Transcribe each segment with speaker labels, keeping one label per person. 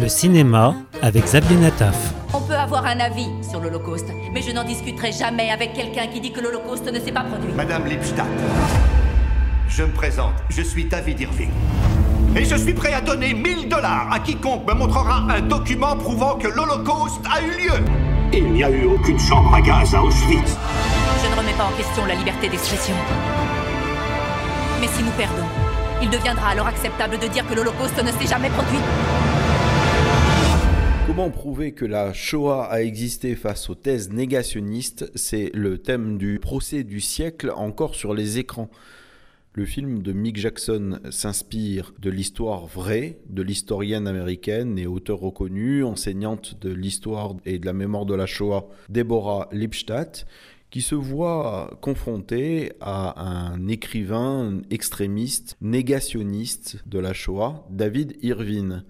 Speaker 1: Le cinéma avec Xavier Nataf.
Speaker 2: On peut avoir un avis sur l'Holocauste, mais je n'en discuterai jamais avec quelqu'un qui dit que l'Holocauste ne s'est pas produit.
Speaker 3: Madame Lipstadt, je me présente, je suis David Irving. Et je suis prêt à donner 1000 dollars à quiconque me montrera un document prouvant que l'Holocauste a eu lieu.
Speaker 4: Il n'y a eu aucune chambre à gaz à Auschwitz.
Speaker 2: Je ne remets pas en question la liberté d'expression. Mais si nous perdons, il deviendra alors acceptable de dire que l'Holocauste ne s'est jamais produit.
Speaker 5: Comment prouver que la Shoah a existé face aux thèses négationnistes? C'est le thème du procès du siècle encore sur les écrans. Le film de Mick Jackson s'inspire de l'histoire vraie de l'historienne américaine et auteure reconnue, enseignante de l'histoire et de la mémoire de la Shoah, Deborah Lipstadt, qui se voit confrontée à un écrivain extrémiste, négationniste de la Shoah, David Irvine.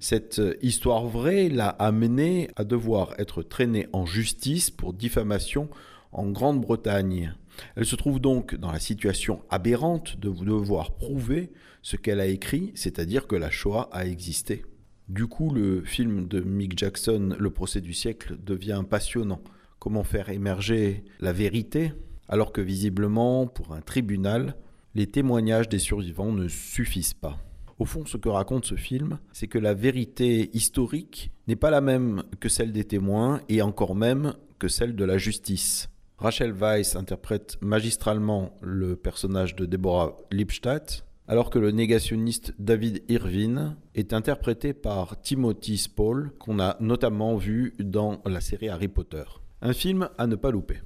Speaker 5: Cette histoire vraie l'a amené à devoir être traîné en justice pour diffamation en Grande-Bretagne. Elle se trouve donc dans la situation aberrante de devoir prouver ce qu'elle a écrit, c'est-à-dire que la Shoah a existé. Du coup, le film de Mick Jackson, Le procès du siècle, devient passionnant. Comment faire émerger la vérité alors que visiblement, pour un tribunal, les témoignages des survivants ne suffisent pas. Au fond, ce que raconte ce film, c'est que la vérité historique n'est pas la même que celle des témoins et encore même que celle de la justice. Rachel Weisz interprète magistralement le personnage de Deborah Lipstadt, alors que le négationniste David Irvine est interprété par Timothy Spall, qu'on a notamment vu dans la série Harry Potter. Un film à ne pas louper.